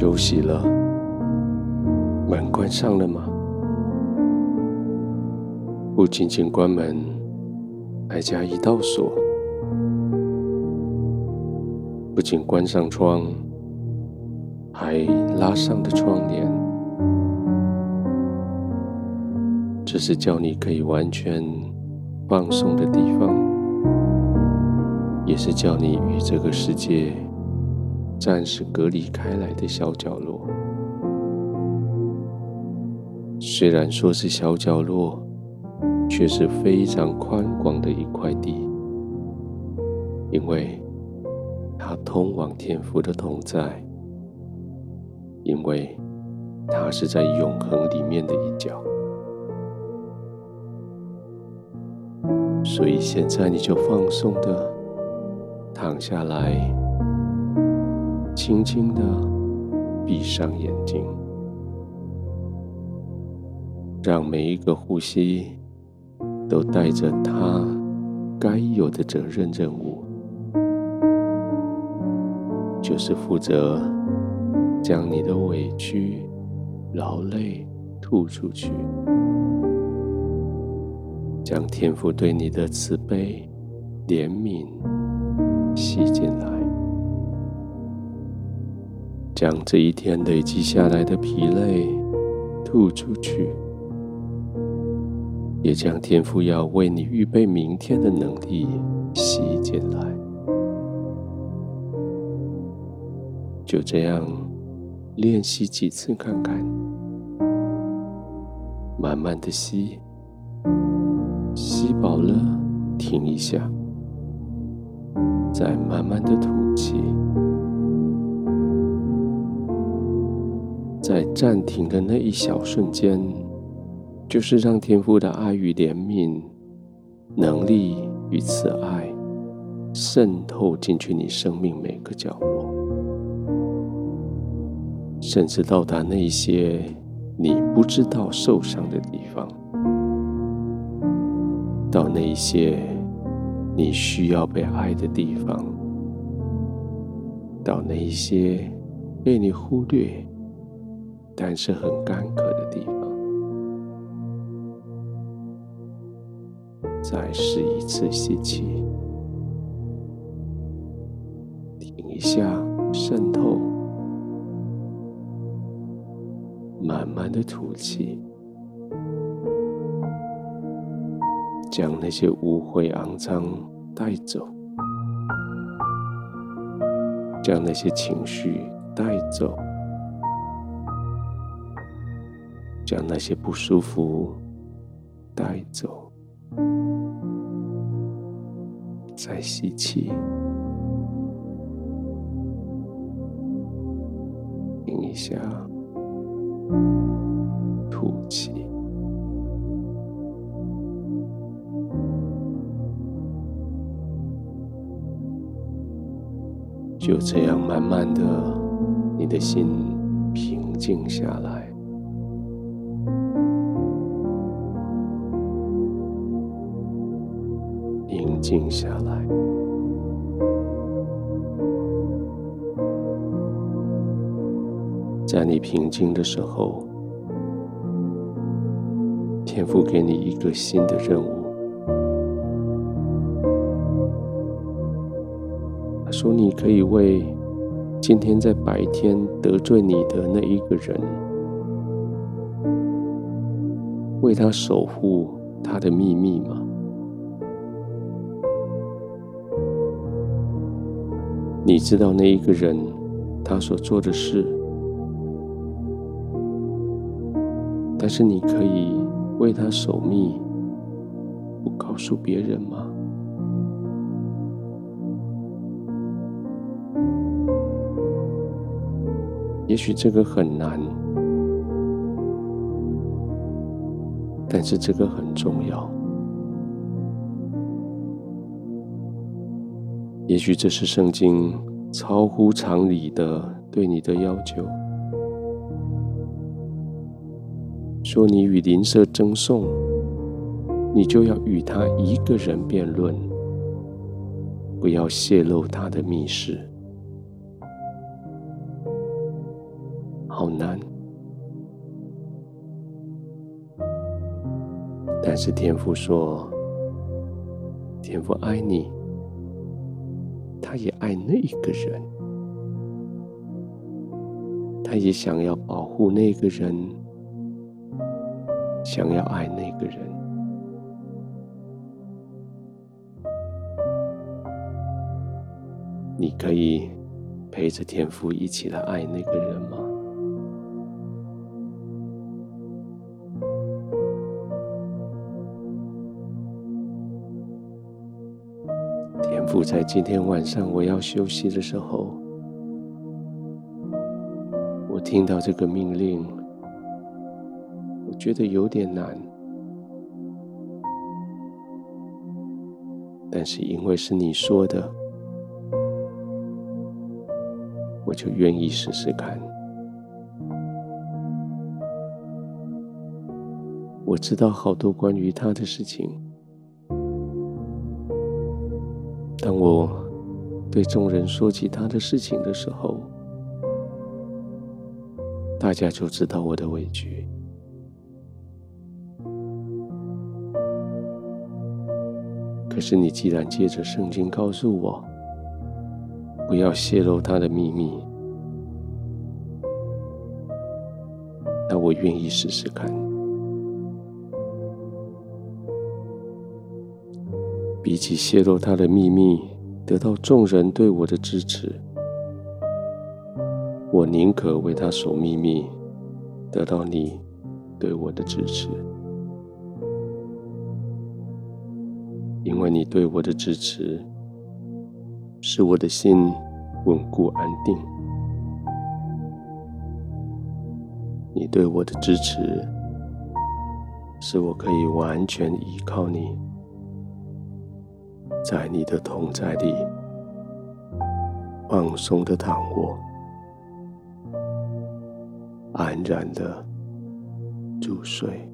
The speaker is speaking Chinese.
休息了，门关上了吗？不仅仅关门，还加一道锁；不仅关上窗，还拉上了窗帘。这是叫你可以完全放松的地方，也是叫你与这个世界暂时隔离开来的小角落。虽然说是小角落。却是非常宽广的一块地，因为它通往天父的同在，因为它是在永恒里面的一角，所以现在你就放松的躺下来，轻轻的闭上眼睛，让每一个呼吸。都带着他该有的责任任务，就是负责将你的委屈、劳累吐出去，将天父对你的慈悲、怜悯吸进来，将这一天累积下来的疲累吐出去。也将天父要为你预备明天的能力吸进来，就这样练习几次看看，慢慢的吸，吸饱了停一下，再慢慢的吐气，在暂停的那一小瞬间。就是让天父的爱与怜悯、能力与慈爱渗透进去你生命每个角落，甚至到达那些你不知道受伤的地方，到那些你需要被爱的地方，到那些被你忽略但是很干渴的地方。再试一次吸气，停一下，渗透，慢慢的吐气，将那些污秽肮脏带走，将那些情绪带走，将那些不舒服带走。再吸气，停一下，吐气，就这样慢慢的，你的心平静下来。静下来，在你平静的时候，天父给你一个新的任务。他说：“你可以为今天在白天得罪你的那一个人，为他守护他的秘密吗？”你知道那一个人他所做的事，但是你可以为他守密，不告诉别人吗？也许这个很难，但是这个很重要。也许这是圣经超乎常理的对你的要求。说你与邻舍争讼，你就要与他一个人辩论。不要泄露他的密事。好难。但是天父说。天父爱你。他也爱那一个人，他也想要保护那个人，想要爱那个人。你可以陪着天父一起来爱那个人吗？父，在今天晚上我要休息的时候，我听到这个命令，我觉得有点难，但是因为是你说的。我就愿意试试看。我知道好多关于他的事情。当我对众人说起他的事情的时候，大家就知道我的委屈。可是你既然借着圣经告诉我，不要泄露他的秘密，那我愿意试试看。比起泄露他的秘密，得到众人对我的支持，我宁可为他守秘密，得到你对我的支持，因为你对我的支持。使我的心稳固安定。你对我的支持，使我可以完全依靠你，在你的同在里放松的躺卧，安然的入睡。